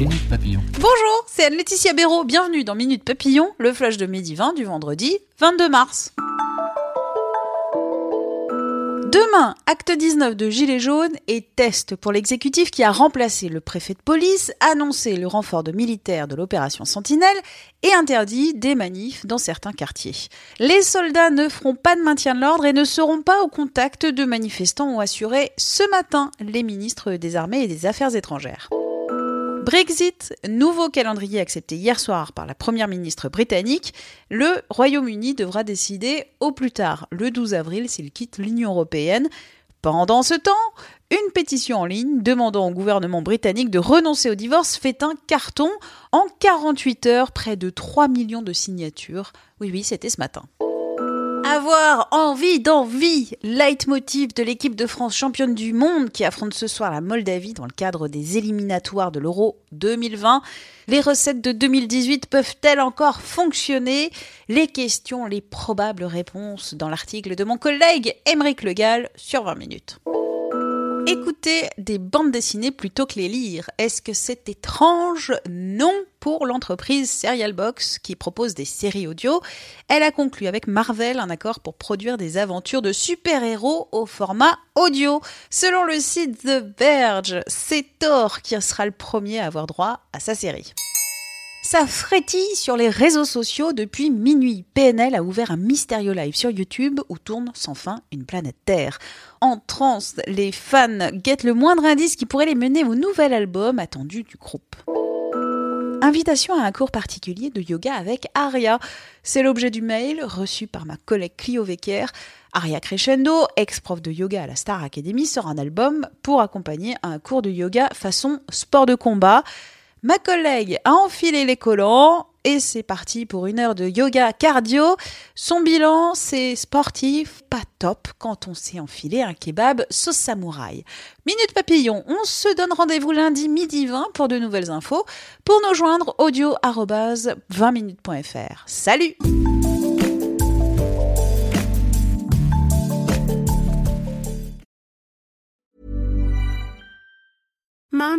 Bonjour, c'est Anne-Laetitia Béraud. Bienvenue dans Minute Papillon, le flash de midi 20 du vendredi 22 mars. Demain, acte 19 de Gilets jaunes et test pour l'exécutif qui a remplacé le préfet de police, annoncé le renfort de militaires de l'opération Sentinelle et interdit des manifs dans certains quartiers. Les soldats ne feront pas de maintien de l'ordre et ne seront pas au contact de manifestants, ont assuré ce matin les ministres des Armées et des Affaires étrangères. Brexit, nouveau calendrier accepté hier soir par la Première ministre britannique, le Royaume-Uni devra décider au plus tard le 12 avril s'il quitte l'Union européenne. Pendant ce temps, une pétition en ligne demandant au gouvernement britannique de renoncer au divorce fait un carton. En 48 heures, près de 3 millions de signatures. Oui, oui, c'était ce matin. Avoir envie d'envie, leitmotiv de l'équipe de France championne du monde qui affronte ce soir la Moldavie dans le cadre des éliminatoires de l'Euro 2020. Les recettes de 2018 peuvent-elles encore fonctionner? Les questions, les probables réponses dans l'article de mon collègue Émeric Legal sur 20 minutes. Écouter des bandes dessinées plutôt que les lire, est-ce que c'est étrange? Non pour l'entreprise Serial Box qui propose des séries audio. Elle a conclu avec Marvel un accord pour produire des aventures de super-héros au format audio. Selon le site The Verge, c'est Thor qui sera le premier à avoir droit à sa série. Ça frétille sur les réseaux sociaux depuis minuit. PNL a ouvert un mystérieux live sur YouTube où tourne sans fin une planète Terre. En transe, les fans guettent le moindre indice qui pourrait les mener au nouvel album attendu du groupe. Invitation à un cours particulier de yoga avec Aria. C'est l'objet du mail reçu par ma collègue Clio Vecker. Aria Crescendo, ex-prof de yoga à la Star Academy, sort un album pour accompagner un cours de yoga façon sport de combat. Ma collègue a enfilé les collants et c'est parti pour une heure de yoga cardio. Son bilan, c'est sportif, pas top quand on s'est enfilé un kebab sauce samouraï. Minute papillon, on se donne rendez-vous lundi midi 20 pour de nouvelles infos. Pour nous joindre, audio 20minutes.fr. Salut!